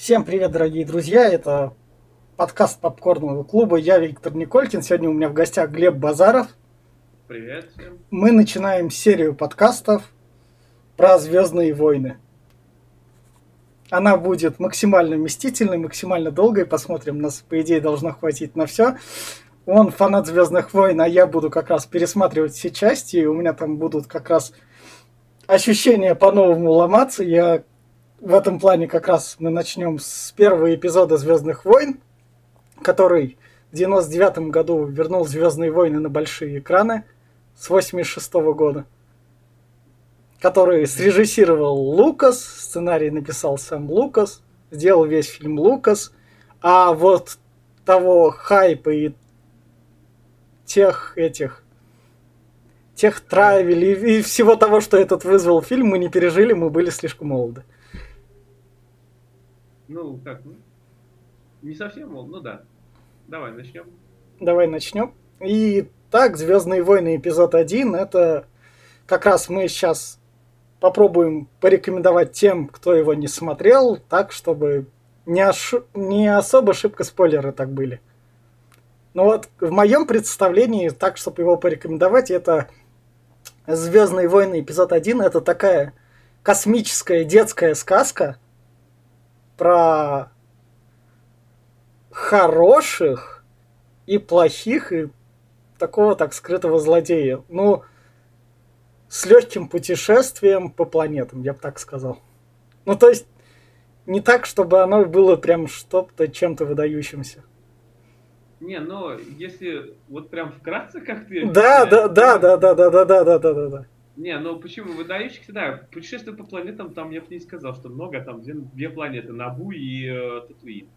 Всем привет, дорогие друзья! Это подкаст Попкорного клуба. Я Виктор Николькин. Сегодня у меня в гостях Глеб Базаров. Привет всем. Мы начинаем серию подкастов про Звездные войны. Она будет максимально вместительной, максимально долгой. Посмотрим, нас, по идее, должно хватить на все. Он фанат Звездных войн, а я буду как раз пересматривать все части. И у меня там будут как раз ощущения по-новому ломаться. Я в этом плане как раз мы начнем с первого эпизода Звездных войн, который в 99 году вернул Звездные войны на большие экраны с 86 года, который срежиссировал Лукас, сценарий написал сам Лукас, сделал весь фильм Лукас, а вот того хайпа и тех этих тех травелей и всего того, что этот вызвал фильм, мы не пережили, мы были слишком молоды. Ну, как, ну, не совсем, мол, ну да. Давай начнем. Давай начнем. И так, Звездные войны эпизод 1, это как раз мы сейчас попробуем порекомендовать тем, кто его не смотрел, так, чтобы не, ош... не особо шибко спойлеры так были. Ну вот, в моем представлении, так, чтобы его порекомендовать, это Звездные войны эпизод 1, это такая космическая детская сказка – про хороших и плохих, и такого так скрытого злодея. Ну, с легким путешествием по планетам, я бы так сказал. Ну, то есть, не так, чтобы оно было прям что-то чем-то выдающимся. Не, но если вот прям вкратце как ты... Да, да, да, да, да, да, да, да, да, да, да, да. Не, ну почему? Выдающихся, да. Путешествие по планетам, там я бы не сказал, что много. Там две, две планеты, Набу и э, Татуин.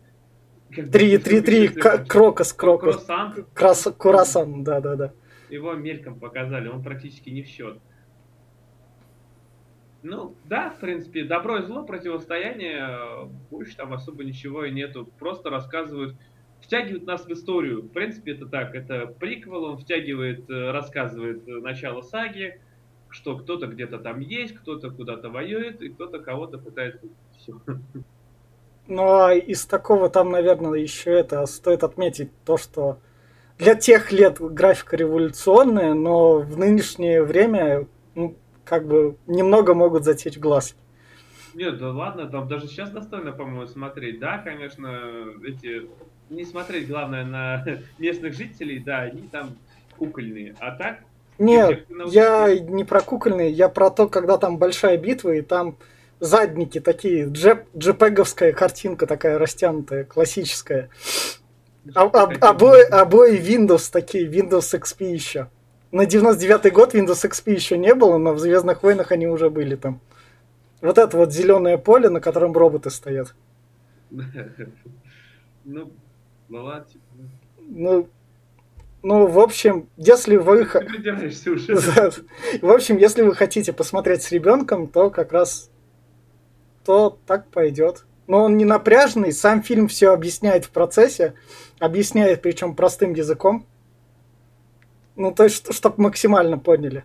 Три, три, три, Крокос, Крокос. Круасан. Крас, Курасан, да, да, да. Его мельком показали, он практически не в счет. Ну, да, в принципе, добро и зло, противостояние, больше там особо ничего и нету. Просто рассказывают, втягивают нас в историю. В принципе, это так, это приквел, он втягивает, э, рассказывает начало саги, что кто-то где-то там есть, кто-то куда-то воюет, и кто-то кого-то пытается... Все. Ну, а из такого там, наверное, еще это стоит отметить то, что для тех лет графика революционная, но в нынешнее время ну, как бы немного могут затечь глаз. Нет, да ладно, там даже сейчас достойно, по-моему, смотреть. Да, конечно, эти... Не смотреть, главное, на местных жителей, да, они там кукольные. А так, нет, я не про кукольные, я про то, когда там большая битва, и там задники такие, джеп, джепеговская картинка такая растянутая, классическая. А, об, обои, обои Windows такие, Windows XP еще. На 99-й год Windows XP еще не было, но в Звездных войнах они уже были там. Вот это вот зеленое поле, на котором роботы стоят. Ну, ладно. Ну, ну, в общем, если вы... В общем, если вы хотите посмотреть с ребенком, то как раз то так пойдет. Но он не напряженный, сам фильм все объясняет в процессе, объясняет причем простым языком. Ну, то есть, чтобы максимально поняли.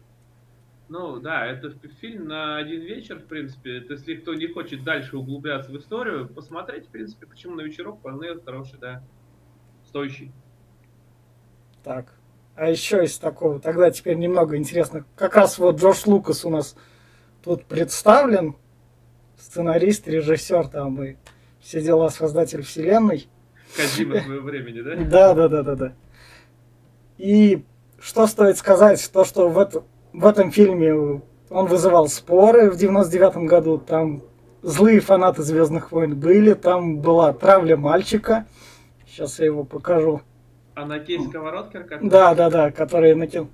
Ну, да, это фильм на один вечер, в принципе. Это, если кто не хочет дальше углубляться в историю, посмотреть, в принципе, почему на вечерок вполне хороший, да, стоящий. Так. А еще из такого, тогда теперь немного интересно. Как раз вот Джордж Лукас у нас тут представлен. Сценарист, режиссер там и все дела, создатель вселенной. Кадима своего времени, да? Да, да, да, да, да. И что стоит сказать, то, что в, это, в этом фильме он вызывал споры в 99 году, там злые фанаты Звездных войн были, там была травля мальчика. Сейчас я его покажу. А на кейс сковородка? Да, да, да, который накинул.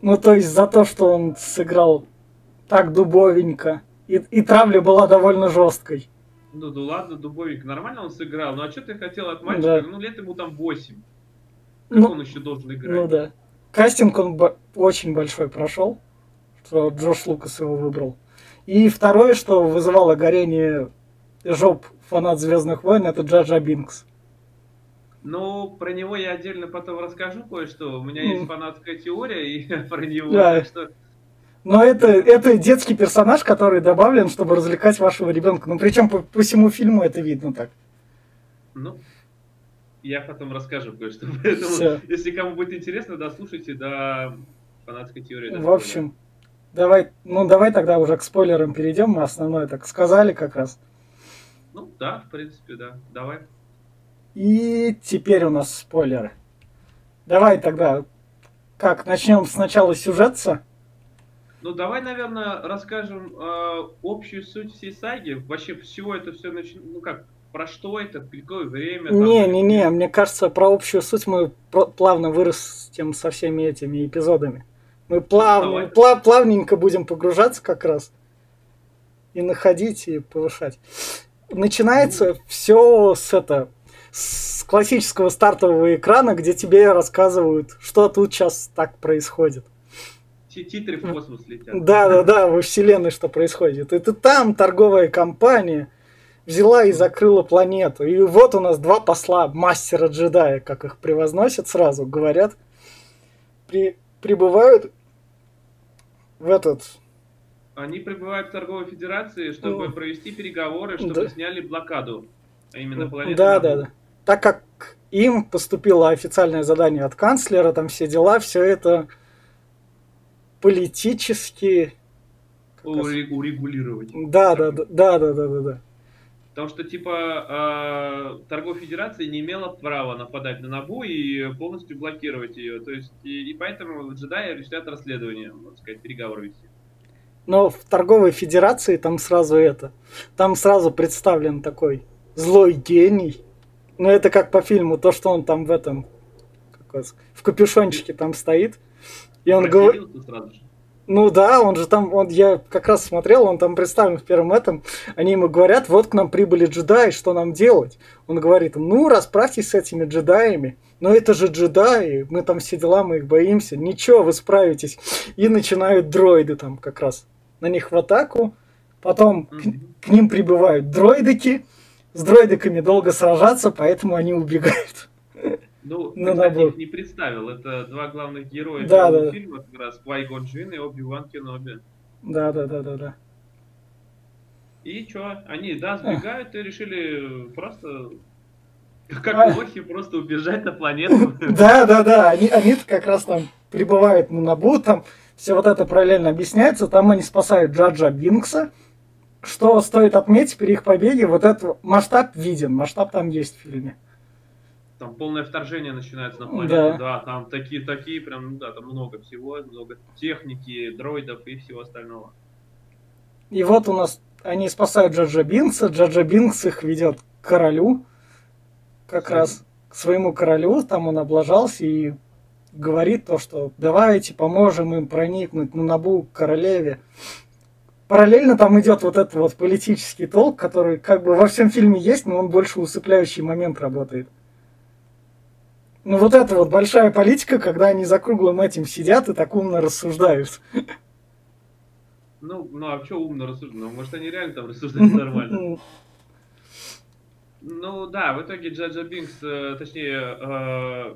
Ну, то есть за то, что он сыграл так дубовенько. И, и травля была довольно жесткой. Ну, да ладно, дубовенько. Нормально он сыграл. Ну, а что ты хотел от мальчика? Да. Ну, лет ему там 8. Как ну, он еще должен играть? Ну, да. Кастинг он бо- очень большой прошел, что Джош Лукас его выбрал. И второе, что вызывало горение жоп фанат Звездных войн, это Джаджа Бинкс. Ну, про него я отдельно потом расскажу кое-что. У меня есть фанатская теория и про него. Да. Что... Но это, это детский персонаж, который добавлен, чтобы развлекать вашего ребенка. Ну, причем по, по всему фильму это видно так. Ну, я потом расскажу кое-что. Поэтому, Все. если кому будет интересно, дослушайте до фанатской теории. В общем, давай, ну давай тогда уже к спойлерам перейдем. Мы основное так сказали как раз. Ну да, в принципе, да. Давай. И теперь у нас спойлеры. Давай тогда, как, начнем сначала сюжетца? Ну, давай, наверное, расскажем э, общую суть всей саги. Вообще, всего это все начнем, ну как, про что это, какое время? Не, там... не, не, мне кажется, про общую суть мы плавно вырастем со всеми этими эпизодами. Мы плавно, плав, плавненько будем погружаться как раз и находить и повышать. Начинается ну... все с это с классического стартового экрана, где тебе рассказывают, что тут сейчас так происходит. Титры в космос летят. Да, да, да, во вселенной что происходит. Это там торговая компания взяла и закрыла планету. И вот у нас два посла мастера джедая, как их превозносят сразу, говорят, при, прибывают в этот... Они прибывают в торговой федерации, чтобы ну, провести переговоры, чтобы да. сняли блокаду. А именно планету. Да, да, да так как им поступило официальное задание от канцлера, там все дела, все это политически урегулировать. Да, да, да, да, да, да, да. Потому что, типа, э, торговая федерация не имела права нападать на Набу и полностью блокировать ее. То есть, и, и поэтому джедаи решают расследование, можно сказать, переговоры вести. Но в торговой федерации там сразу это. Там сразу представлен такой злой гений, ну, это как по фильму, то, что он там в этом, как в капюшончике там стоит. И он говорит... Ну да, он же там, он, я как раз смотрел, он там представлен в первом этом. Они ему говорят, вот к нам прибыли джедаи, что нам делать? Он говорит, ну расправьтесь с этими джедаями. Но это же джедаи, мы там все дела, мы их боимся. Ничего, вы справитесь. И начинают дроиды там как раз на них в атаку. Потом к, к ним прибывают дроидики, с дроидиками долго сражаться, поэтому они убегают. Ну, ну кстати, их не представил. Это два главных героя да, да, фильма, как раз Квай Гон Джин и Оби-Ван Кеноби. Да, да, да, да, да. И что? Они, да, сбегают и решили просто как а... лохи просто убежать на планету. Да, да, да. Они, они как раз там прибывают на Набу, там все вот это параллельно объясняется. Там они спасают Джаджа Бинкса, что стоит отметить при их побеге, вот этот масштаб виден, масштаб там есть в фильме. Там полное вторжение начинается на планету, да, да там такие, такие, прям, ну да, там много всего, много техники, дроидов и всего остального. И вот у нас они спасают Джаджа Бинкса, Джаджа Бинкс их ведет к королю, как Кстати. раз к своему королю, там он облажался и говорит то, что давайте поможем им проникнуть на Набу к королеве параллельно там идет вот этот вот политический толк, который как бы во всем фильме есть, но он больше усыпляющий момент работает. Ну вот это вот большая политика, когда они за круглым этим сидят и так умно рассуждают. Ну, ну а что умно рассуждать? Ну, может, они реально там рассуждают нормально. Ну да, в итоге Джаджа Бинкс, э, точнее, э,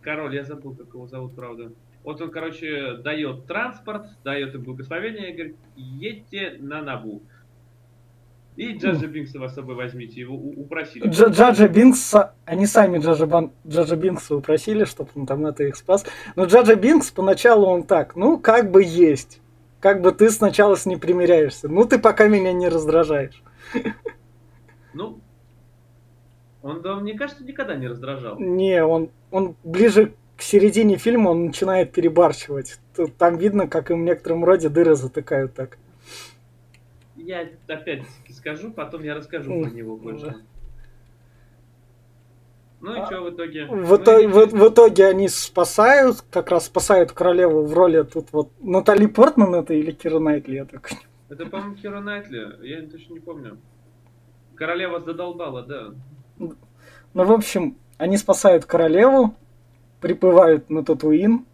король, я забыл, как его зовут, правда. Вот он, короче, дает транспорт, дает им благословение и говорит, едьте на Набу. И Джаджа Бинкса вас с собой возьмите, его упросили. Дж Джаджа Бинкса, они сами Джаджа, Бан... Джаджа Бинкса упросили, чтобы он там это их спас. Но Джаджа Бинкс поначалу он так, ну, как бы есть. Как бы ты сначала с ним примиряешься. Ну, ты пока меня не раздражаешь. Ну, он, да, мне кажется, никогда не раздражал. Не, он, он ближе к середине фильма он начинает перебарщивать. Там видно, как им в некотором роде дыры затыкают так. Я опять скажу, потом я расскажу про него больше. Ну и а, что в итоге? В, итоге в, в итоге они спасают, как раз спасают королеву в роли тут вот Натали Портман это или Кира Найтли, я так Это, по-моему, Кира Найтли, я точно не помню. Королева задолбала, да. Ну, в общем, они спасают королеву, приплывают на Татуин.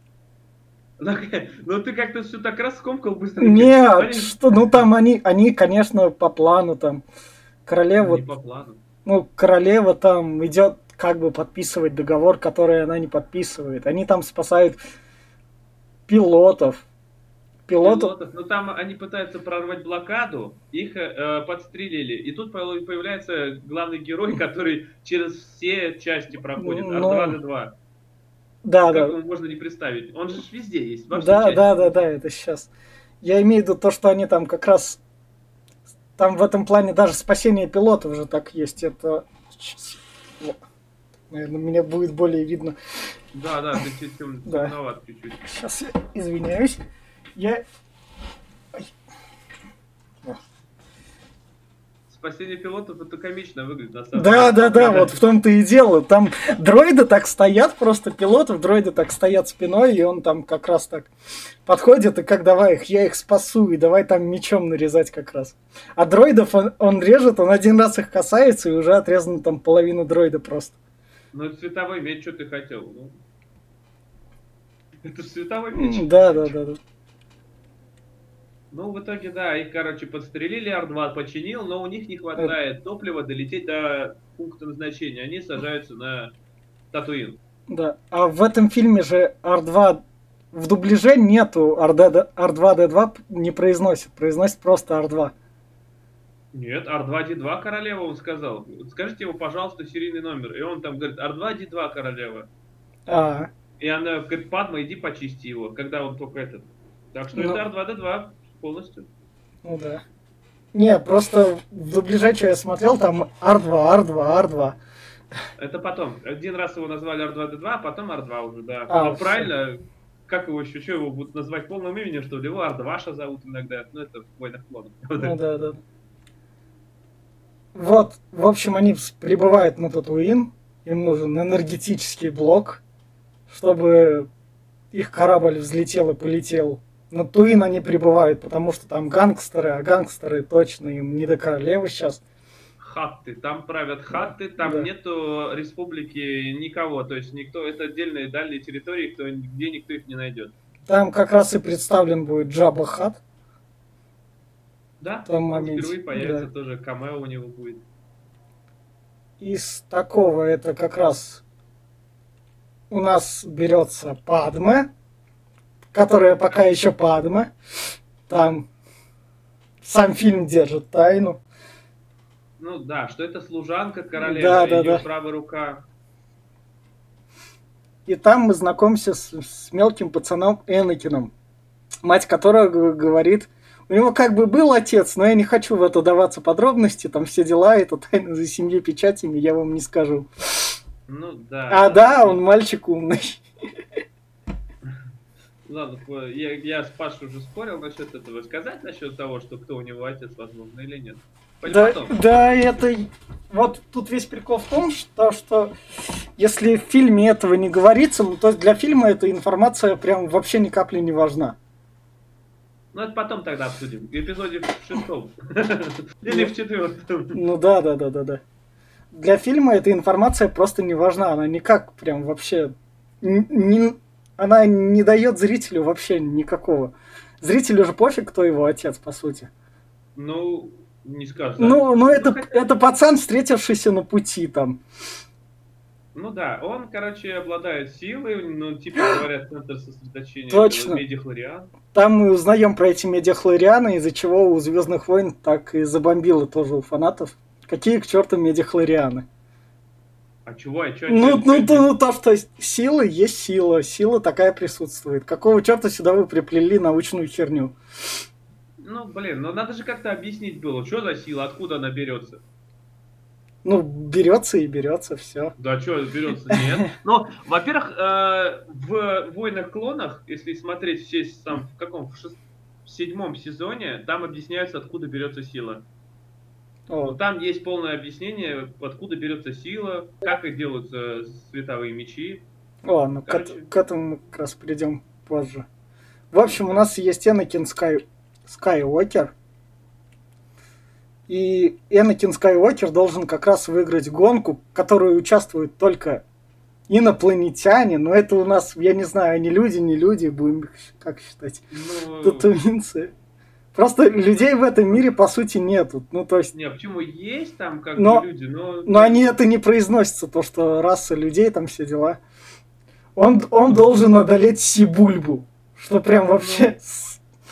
Ну ты как-то все так раскомкал быстро. Нет, что, ну там они, они, конечно, по плану там. Королева... Не по плану. Ну, королева там идет как бы подписывать договор, который она не подписывает. Они там спасают пилотов. пилотов. пилотов. Но там они пытаются прорвать блокаду, их э, подстрелили. И тут появляется главный герой, который через все части проходит. R2-D2. Да, да. можно не представить? Он же везде есть. Да, да, да, да, да, это сейчас. Я имею в виду то, что они там как раз... Там в этом плане даже спасение пилотов уже так есть. Это... Наверное, мне будет более видно. Да, да, ты чуть темноват чуть-чуть. Сейчас я извиняюсь. Я... Спасение пилотов это комично выглядит на самом да, деле. Да, да, да, вот в том-то и дело. Там дроиды так стоят, просто пилотов, дроиды так стоят спиной, и он там как раз так подходит, и как давай их, я их спасу, и давай там мечом нарезать как раз. А дроидов он, он режет, он один раз их касается, и уже отрезана там половина дроида просто. Ну, световой меч, что ты хотел? Ну, это световой меч. Да, да, да, да. Ну, в итоге, да, их, короче, подстрелили, Ар-2 починил, но у них не хватает топлива долететь до пункта назначения. Они сажаются на Татуин. Да, а в этом фильме же Ар-2 в дубляже нету R2-D2 не произносит, произносит просто R2. Нет, R2-D2 королева, он сказал. Скажите ему, пожалуйста, серийный номер. И он там говорит, R2-D2 королева. А. И она говорит, Падма, иди почисти его, когда он только этот. Так что ну, это R2-D2 полностью. Ну да. Не, просто в дубляже, что я смотрел, там R2, R2, R2. Это потом. Один раз его назвали R2-D2, а потом R2 уже, да. А, Но все. правильно, как его еще, что его будут назвать полным именем, что ли? Его Ардваша зовут иногда. Ну, это в войнах клонов. Ну да, да. Вот, в общем, они прибывают на Татуин, им нужен энергетический блок, чтобы их корабль взлетел и полетел. На Туин они прибывают, потому что там гангстеры, а гангстеры точно им не до королевы сейчас. Хатты, там правят хатты, там да. нету республики никого, то есть никто, это отдельные дальние территории, кто, где никто их не найдет. Там как раз и представлен будет Джаба Хат. Да, в том моменте. впервые появится да. тоже камео у него будет. Из такого это как раз у нас берется Падме, которая пока еще Падме. Там сам фильм держит тайну. Ну да, что это служанка королевы, да, да, да. правая рука. И там мы знакомимся с, с мелким пацаном Энакином, мать которого говорит, у него как бы был отец, но я не хочу в это даваться подробности, там все дела, это тайна за семьей печатями, я вам не скажу. Ну да. А да, он мальчик умный. Ладно, я, я с Пашей уже спорил насчет этого. Сказать насчет того, что кто у него отец, возможно, или нет? да, да, это... Вот тут весь прикол в том, что, что если в фильме этого не говорится, ну, то для фильма эта информация прям вообще ни капли не важна. Ну, это потом тогда обсудим. В эпизоде в шестом. Или в четвертом. Ну да, да, да, да, да. Для фильма эта информация просто не важна. Она никак прям вообще... Не, она не дает зрителю вообще никакого. Зрителю же пофиг, кто его отец, по сути. Ну, не скажешь. Ну, ну это, ну, это пацан, встретившийся на пути там. Ну да, он, короче, обладает силой, ну, типа говорят, центр сосредоточения Точно. медиахлориан. Там мы узнаем про эти медиахлорианы, из-за чего у Звездных войн так и забомбило тоже у фанатов. Какие к черту медиахлорианы? А чего? А чё, ну, ну, чё, ну, то, что сила есть сила, сила такая присутствует. Какого черта сюда вы приплели научную херню? Ну, блин, ну надо же как-то объяснить было, что за сила, откуда она берется. Ну, берется и берется, все. Да, что берется, нет. Ну, во-первых, э, в «Войнах клонах», если смотреть все там, в каком, в, шест... в седьмом сезоне, там объясняется, откуда берется сила. О. Там есть полное объяснение, откуда берется сила, как и делаются световые мечи. О, ну к, к этому мы как раз придем позже. В общем, у нас есть Энакин Скай... Скайуокер, и Энакин Скайуокер должен как раз выиграть гонку, в которой участвуют только инопланетяне, но это у нас, я не знаю, они люди, не люди, будем как считать, ну... татуинцы. Просто людей в этом мире, по сути, нету. Ну, то есть... Не, почему есть там как но, люди, но... Но они это не произносятся, то, что раса людей, там все дела. Он, он должен одолеть Сибульбу, что прям вообще...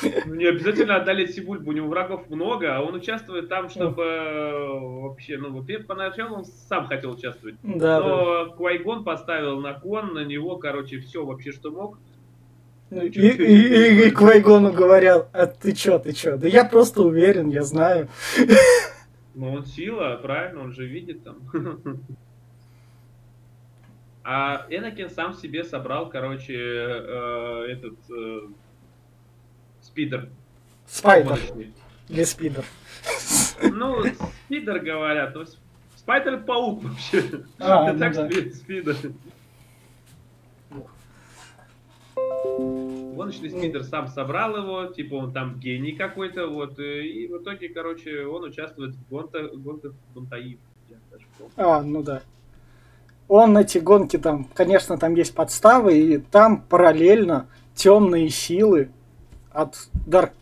Ну, не обязательно одолеть Сибульбу, у него врагов много, а он участвует там, чтобы э, вообще, ну, поначалу он сам хотел участвовать. Да, Но Квайгон поставил на кон, на него, короче, все вообще, что мог. Да. И, и, и- и Квайгону говорят, а ты чё, ты чё? Да я просто уверен, я знаю. Ну, он сила, правильно, он же видит там. А Энакин сам себе собрал, короче, э, этот э, спидер. Спайдер или спидер. Ну, спидер говорят, но с- спайдер паук вообще. А, Это ну так да. спи- спидер. Гоночный спидер сам собрал его, типа он там гений какой-то, вот, э, и в итоге, короче, он участвует в гонках, гонках помню. А, ну да. Он эти гонки там, конечно, там есть подставы, и там параллельно темные силы от Дарк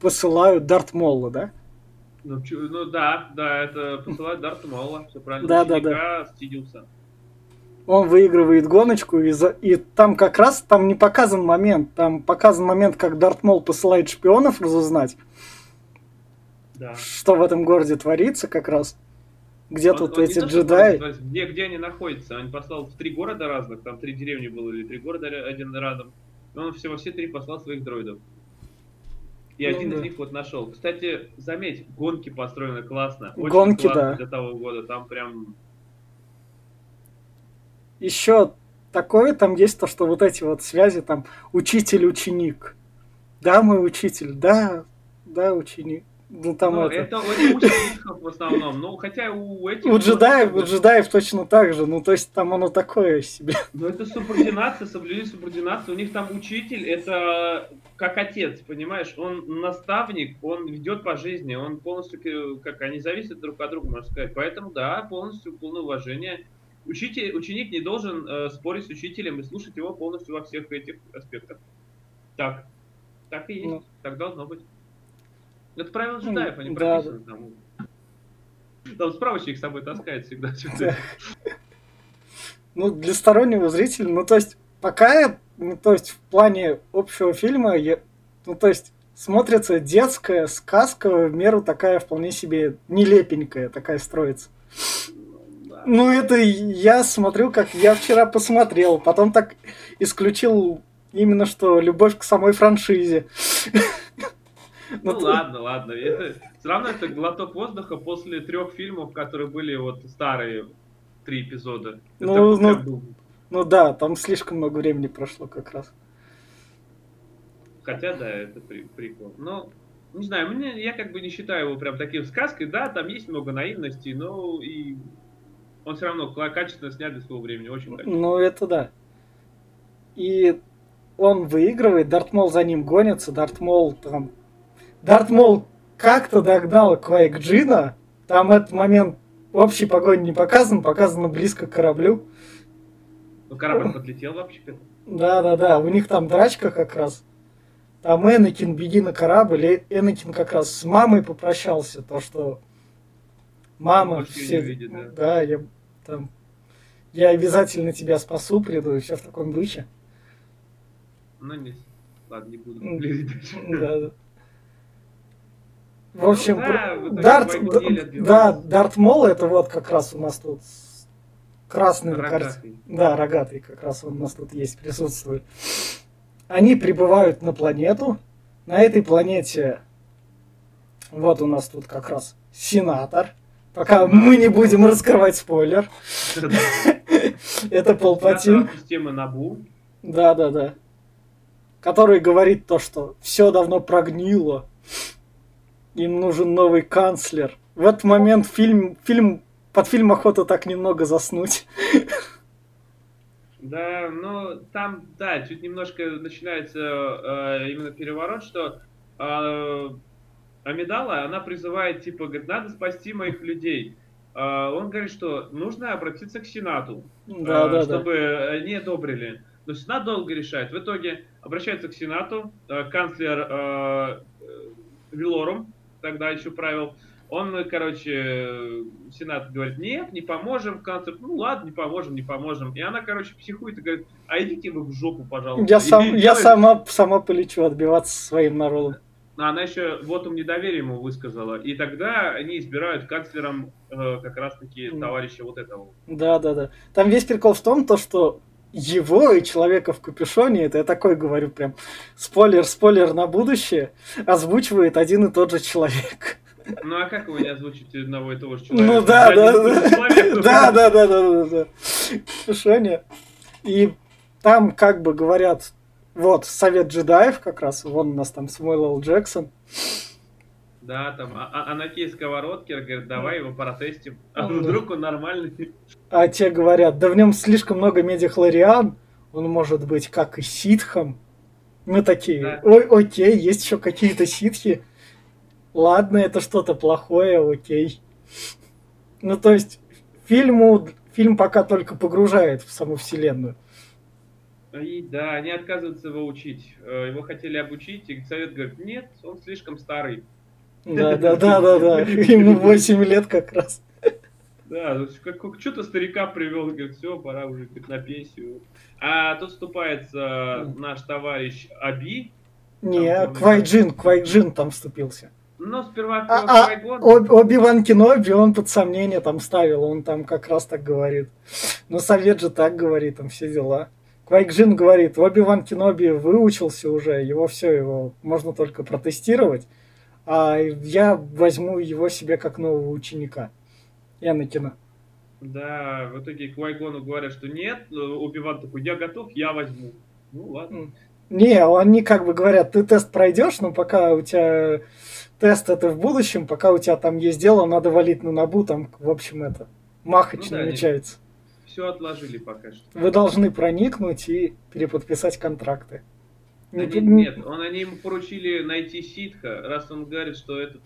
посылают Дарт Молла, да? Ну, ну да, да, это посылает Дарта Мола, все правильно. Да, да, Ученика Стидиуса. Он выигрывает гоночку, и, за- и там как раз там не показан момент. Там показан момент, как Дарт Мол посылает шпионов разузнать, Да. что в этом городе творится как раз. Где Он- тут он эти то, джедаи. просто, Где, где они находятся? Он послал в три города разных, там три деревни было, или три города один рядом. И он все, во все три послал своих дроидов. И Ну один да. из них вот нашел. Кстати, заметь, гонки построены классно. Очень Гонки, классно да. для того года. Там прям Еще такое там есть то, что вот эти вот связи там учитель-ученик. Да, мой учитель, да, да, ученик. Ну там ну, это. это у учеников в основном. Ну, хотя у этих... У джедаев, у джедаев точно так же. Ну, то есть там оно такое себе. Ну, это субординация, соблюдение субординации. У них там учитель, это как отец, понимаешь? Он наставник, он ведет по жизни, он полностью, как они зависят друг от друга, можно сказать. Поэтому, да, полностью полное уважение. Учитель, ученик не должен э, спорить с учителем и слушать его полностью во всех этих аспектах. Так. Так и есть. Ну. Так должно быть. Это правила Ну, джедаев, они да, прописаны там. Там справочник с собой таскает всегда. Да. Ну, для стороннего зрителя, ну, то есть, пока, ну, то есть, в плане общего фильма, я- ну, то есть, смотрится детская сказка, в меру такая вполне себе нелепенькая, такая строится. Ну, это я смотрю, как я вчера посмотрел, потом так исключил именно что любовь к самой франшизе. Ну Ну, ладно, ладно. Это, все равно это глоток воздуха после трех фильмов, которые были вот старые три эпизода. Ну, ну, был. Ну да, там слишком много времени прошло как раз. Хотя, да, это при- прикол. Но, не знаю, мне, я как бы не считаю его прям таким сказкой. Да, там есть много наивности, но и он все равно качественно снят для своего времени. Очень качественно. Ну, это да. И он выигрывает, Дартмол за ним гонится, Дартмол там... Дартмол как-то догнал Квайк Джина, там этот момент общей погоне не показан, показано близко к кораблю. Ну, корабль подлетел вообще к. Да-да-да, у них там драчка как раз. Там Энакин, беги на корабль, и Энакин как раз с мамой попрощался, то что мама все... не увидит, да. да, я там... Я обязательно тебя спасу, приду, и все в таком духе. Ну, не... Ладно, не буду. Да, да. В общем, Ну да, Дарт, да. Дарт Мол это вот как раз у нас тут красный. Рогатый. Да, рогатый как раз он у нас тут есть, присутствует. Они прибывают на планету. На этой планете вот у нас тут как раз сенатор. Пока мы не будем раскрывать спойлер. Это Палпатин. Системы Набу. Да, да, да. Который говорит то, что все давно прогнило. Им нужен новый канцлер. В этот момент фильм, фильм под фильм охота так немного заснуть. Да, ну там, да, чуть немножко начинается э, именно переворот, что э, Амидала, она призывает, типа, говорит, надо спасти моих людей. Э, он говорит, что нужно обратиться к Сенату, Да, э, да, да. чтобы они одобрили. Но Сенат долго решает. В итоге обращается к Сенату, э, канцлер э, Вилорум, тогда еще правил, Он, короче, Сенат говорит, нет, не поможем конце. Ну ладно, не поможем, не поможем. И она, короче, психует и говорит, а идите вы в жопу, пожалуйста. Я, сам, я делает... сама, сама полечу отбиваться своим народом. Она еще вот он недоверие ему высказала. И тогда они избирают канцлером э, как раз-таки товарища вот этого. Да, да, да. Там весь прикол в том, то, что его и человека в капюшоне, это я такой говорю прям, спойлер, спойлер на будущее, озвучивает один и тот же человек. Ну а как вы не озвучите одного и того же человека? Ну да, да, да. Да, да, да, да, да. Капюшоне. И там как бы говорят, вот, совет джедаев как раз, вон у нас там Смойл Джексон. Да, там а, а Анакей Сковородкер говорит, давай его протестим. А вдруг он нормальный? А те говорят, да в нем слишком много медихлориан, он может быть как и ситхом. Мы такие, да. ой, окей, есть еще какие-то ситхи. Ладно, это что-то плохое, окей. Ну, то есть, фильму, фильм пока только погружает в саму вселенную. И, да, они отказываются его учить. Э, его хотели обучить, и совет говорит, нет, он слишком старый. Да, да, да, да, да. Ему 8 лет как раз. Да, как, что-то старика привел, говорит, все, пора уже говорит, на пенсию. А тут вступается наш товарищ Аби. Не, Квайджин, Квайджин там вступился. Ну, сперва а, а, Оби-Ван Кеноби он под сомнение там ставил, он там как раз так говорит. Но совет же так говорит, там все дела. Квайджин говорит, Оби-Ван Кеноби выучился уже, его все, его можно только протестировать, а я возьму его себе как нового ученика. Энакина. Да, в итоге Квайгону говорят, что нет, Оби-Ван такой, я готов, я возьму. Ну ладно. Не, они как бы говорят, ты тест пройдешь, но пока у тебя тест это в будущем, пока у тебя там есть дело, надо валить на набу, там, в общем, это, махач ну, да, намечается все отложили пока что. Вы должны проникнуть и переподписать контракты. Они, нет, он, они ему поручили найти ситха, раз он говорит, что этот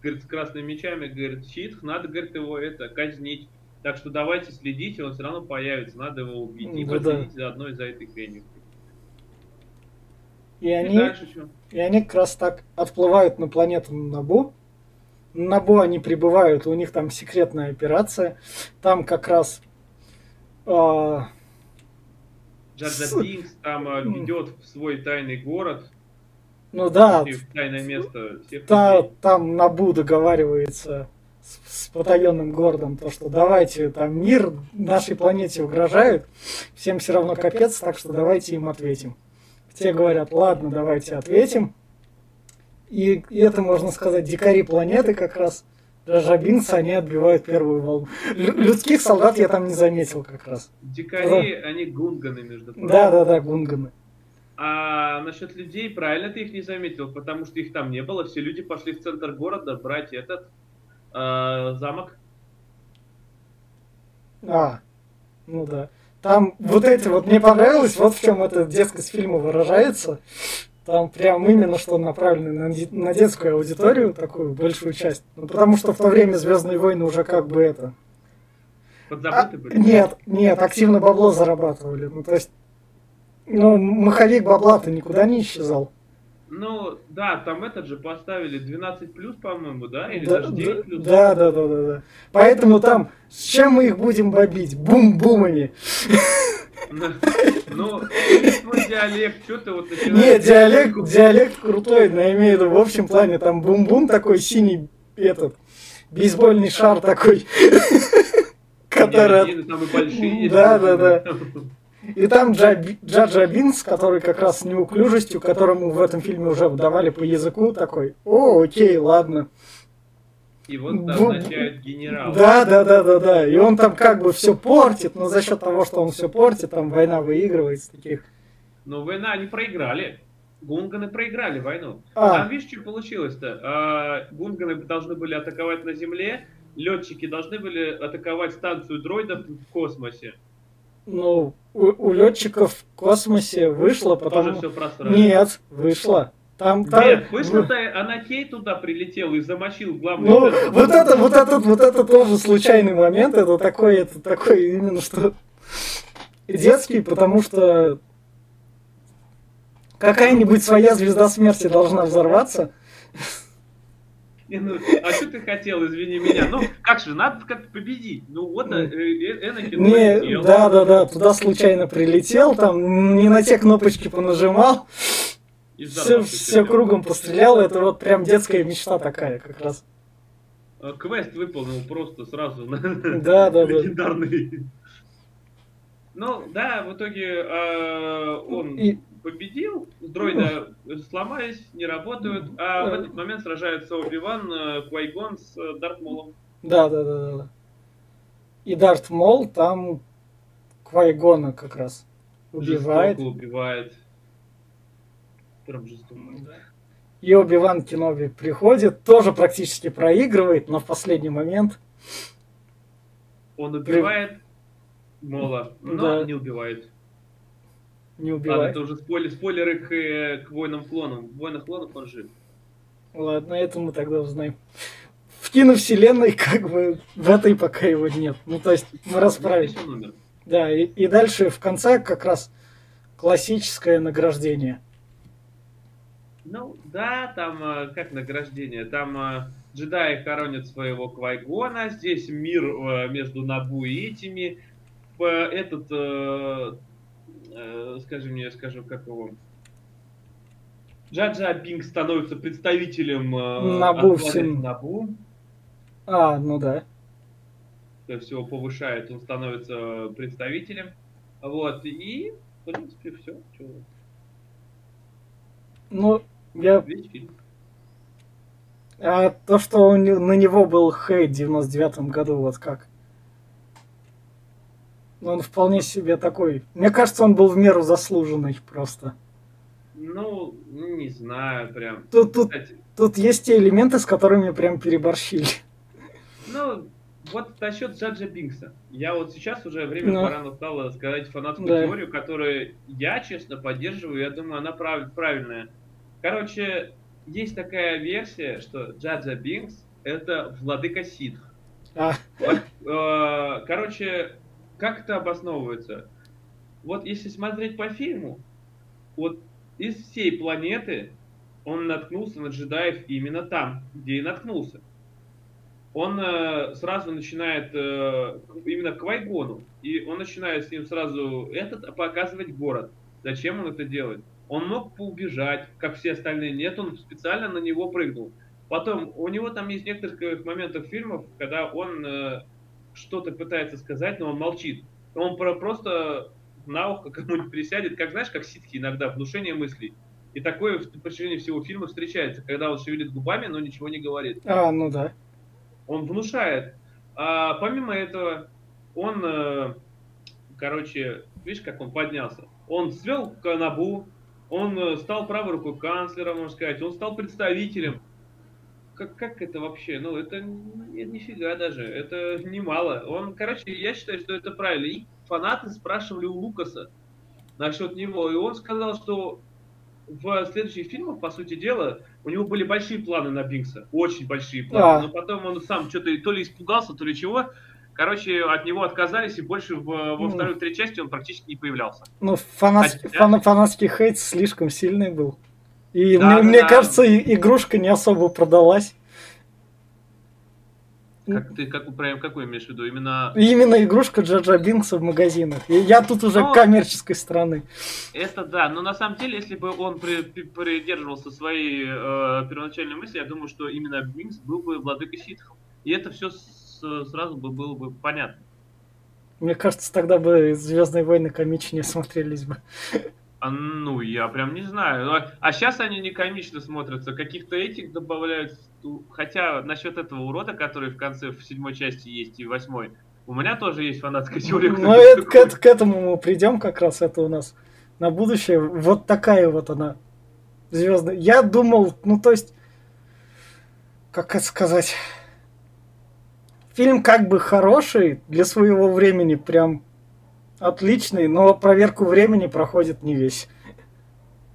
говорит, с красными мечами, говорит, ситх, надо, говорит, его это казнить. Так что давайте следите, он все равно появится, надо его убить. И ну, да. заодно из-за этой хрени. И, и они, дальше что? и они как раз так отплывают на планету Набу. На Набу они прибывают, у них там секретная операция. Там как раз а, Джаджа Бинкс там ведет в свой тайный город. Ну да. В тайное место. Та, там Набу договаривается с, с потаенным городом, то что давайте, там мир нашей планете угрожает, всем все равно капец, так что давайте им ответим. Те говорят, ладно, давайте ответим. И, и это, можно сказать, дикари планеты как раз Жабинцы, они отбивают первую волну. Людских солдат я там не заметил как раз. Дикари, они гунганы, между прочим. Да, да, да, гунганы. А насчет людей, правильно ты их не заметил, потому что их там не было. Все люди пошли в центр города брать этот э, замок. А, ну да. Там вот эти вот мне понравилось, вот в чем эта детскость фильма выражается. Там прям именно что направлены на, на детскую аудиторию, такую большую часть. Ну, потому что в то время Звездные войны уже как бы это. Подзабыты были? А, нет, нет, активно бабло зарабатывали. Ну, то есть, ну, маховик бабла-то никуда не исчезал. Ну, да, там этот же поставили 12 плюс, по-моему, да? Или да, даже 9 плюс? Да, да, да, да, да. Поэтому там, с чем мы их будем бомбить? Бум-бумами. Ну, твой диалект, что ты вот начинаешь... Нет, диалект, диалект крутой, но я имею в виду в общем плане, там бум-бум такой синий, этот, бейсбольный шар такой, который... Да, да, да. И там Джаджа Бинс, который как раз с неуклюжестью, которому в этом фильме уже давали по языку, такой, о, окей, ладно. И вот назначают генерала. Да, да, да, да, да. И он там как бы все портит, но за счет того, что он все портит, там война выигрывается таких. Но война они проиграли. Гунганы проиграли войну. А. Там видишь, что получилось-то? А, гунганы должны были атаковать на земле, летчики должны были атаковать станцию дроидов в космосе. Ну, у, у летчиков в космосе вышло, потому... что Нет, вышло. Там, там... Нет, слышно-то Анакей туда прилетел и замочил главный... Ну, вот это, вот этот, вот это тоже случайный момент, это такой, это такой именно что детский, потому что какая-нибудь своя звезда смерти должна взорваться. Не, ну, а что ты хотел, извини меня? Ну, как же, надо как-то победить. Ну, вот э, э, Энакин Не, да, да, да, туда случайно прилетел, там не на те кнопочки понажимал, все, все кругом пострелял, это вот прям детская мечта такая как раз. Э, Квест выполнил просто сразу. на- Да, да, да. Легендарный. Ну, да, в итоге э, он И- победил, дроида сломались, не работают, а в Да. этот момент сражаются Оби-Ван, э, Квайгон с э, Дарт Молом. Да, да, да, да, да. И Дарт Мол там Квайгона как раз убивает. Жестоко убивает. Жестоко. И Оби-Ван Кеноби приходит, тоже практически проигрывает, но в последний момент Он убивает Мола, но Да. не убивает. не Ладно, убивает. это уже спойлер, спойлеры к, э, к войнам клонам. В войнах клонов он жив. Ладно, это мы тогда узнаем. В киновселенной как бы в этой пока его нет. Ну, то есть мы расправили. Здесь он умер. Да, и, и дальше в конце как раз классическое награждение. Ну, да, там э, как награждение. Там э, джедаи хоронят своего Квайгона. Здесь мир э, между Набу и этими. Этот, скажи мне, скажу, как его... Джаджа Бинг становится представителем Набу всем. Набу. А, ну да. То есть его повышает, он становится представителем. Вот, и, в принципе, все. Ну, я... Весь фильм. А то, что не- на него был хейт в 99 году, вот как? Он вполне себе такой. Мне кажется, он был в меру заслуженный просто. Ну, не знаю, прям. Тут, тут, Кстати, тут есть те элементы, с которыми прям переборщили. Ну, вот насчет Джаджа Бинкса. Я вот сейчас уже время Ну. пора настало сказать фанатскую Да. теорию, которую я, честно, поддерживаю. Я думаю, она прав- правильная. Короче, есть такая версия, что Джаджа Бинкс это владыка ситх. А, э, короче, как это обосновывается? Вот если смотреть по фильму, вот из всей планеты он наткнулся на джедаев именно там, где и наткнулся. Он э, сразу начинает э, именно к Квайгону, и он начинает с ним сразу этот показывать город. Зачем он это делает? Он мог поубежать, как все остальные. Нет, он специально на него прыгнул. Потом, у него там есть несколько моментов фильмов, когда он э, что-то пытается сказать, но он молчит. Он про- просто на ухо кому-нибудь присядет, как знаешь, как ситки иногда, внушение мыслей. И такое в протяжении всего фильма встречается, когда он шевелит губами, но ничего не говорит. а, ну да. Он внушает. А помимо этого, он, э, короче, видишь, как он поднялся? Он свел Канабу, он э, стал правой рукой канцлера, можно сказать, он стал представителем. Как, как это вообще? Ну, это ни- нифига даже, это немало. Он, короче, я считаю, что это правильно. И фанаты спрашивали у Лукаса насчет него, и он сказал, что в следующих фильмах, по сути дела, у него были большие планы на Бинкса, очень большие планы. А. Но потом он сам что-то то ли испугался, то ли чего. Короче, от него отказались, и больше в- во Ну. второй, третьей части он практически не появлялся. Ну, фанатский, Хотя- фана- фанатский хейт слишком сильный был. И Да, мне, да, мне да. кажется, игрушка не особо продалась. Как ты как, прям какой имеешь в виду? Именно Именно игрушка Джаджа Бинкса в магазинах. И я тут уже Ну, коммерческой стороны. это да, но на самом деле, если бы он при- при- придерживался своей э, первоначальной мысли, я думаю, что именно Бинкс был бы владыкой ситхов. И это все сразу бы было бы понятно. Мне кажется, тогда бы Звездные войны комичнее смотрелись бы. А, ну, я прям не знаю. А, а сейчас они не комично смотрятся. Каких-то этих добавляют. Хотя насчет этого урода, который в конце в седьмой части есть и в восьмой, у меня тоже есть фанатская теория. Ну, это к, к этому мы придем как раз. Это у нас на будущее. Вот такая вот она. Звездная. Я думал, ну то есть, как это сказать, фильм как бы хороший для своего времени, прям отличный, но проверку времени проходит не весь.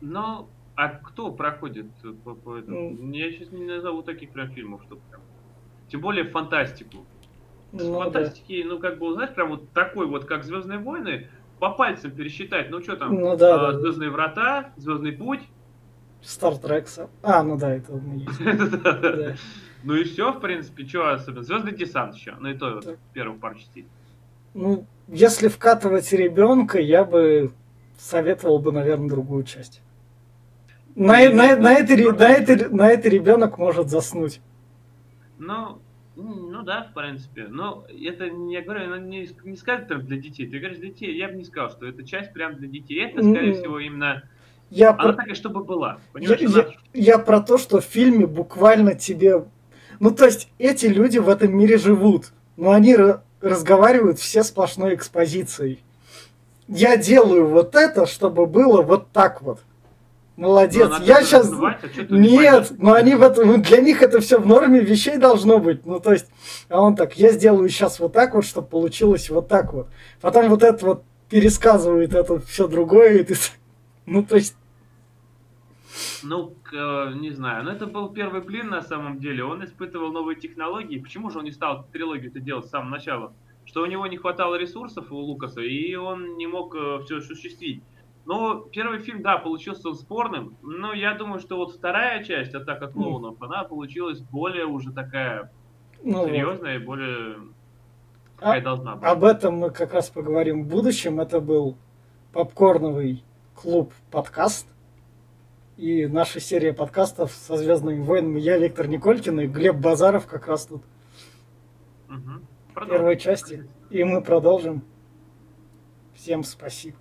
Ну, а кто проходит по, по этому? Ну. Я сейчас не назову таких прям фильмов, что прям. Тем более фантастику. Ну, да. Фантастики, ну как бы, знаешь, прям вот такой вот, как Звездные войны, по пальцам пересчитать. Ну что там? Ну да, да, да. Звездные врата, Звездный путь. Стартрек. А, ну да, это у меня есть. Ну и все, в принципе, что особенно. Звездный десант еще, ну и то вот, первых пару частей. Ну, если вкатывать ребенка, я бы советовал бы, наверное, другую часть. На, на, на, это, на, это, на это ребенок может заснуть. Ну, ну да, в принципе. Но это, я говорю, она не, не сказать прям для детей. Ты говоришь для детей, я бы не сказал, что это часть прям для детей. Это, скорее mm. всего, именно... Я она про... такая, чтобы была. Я, я, я про то, что в фильме буквально тебе... Ну, то есть, эти люди в этом мире живут, но они разговаривают все сплошной экспозицией. Я делаю вот это, чтобы было вот так вот. Молодец. Ну, я сейчас... а Нет, но они в этом... Ну, для них это все в норме вещей должно быть. Ну, то есть, а он так, я сделаю сейчас вот так вот, чтобы получилось вот так вот. Потом вот это вот пересказывает это все другое, и ты... Ну, то есть... Ну, э, не знаю. Но это был первый блин на самом деле. Он испытывал новые технологии. Почему же он не стал трилогию это делать с самого начала? Что у него не хватало ресурсов у Лукаса, и он не мог э, все осуществить. Ну, первый фильм, да, получился спорным, но я думаю, что вот вторая часть «Атака клоунов», mm. она получилась более уже такая ну, серьезная вот. и более... Какая а, должна быть. Об этом мы как раз поговорим в будущем. Это был попкорновый клуб подкаст. И наша серия подкастов со Звездными войнами. Я Виктор Николькин и Глеб Базаров как раз тут. Угу. Первой части. И мы продолжим. Всем спасибо.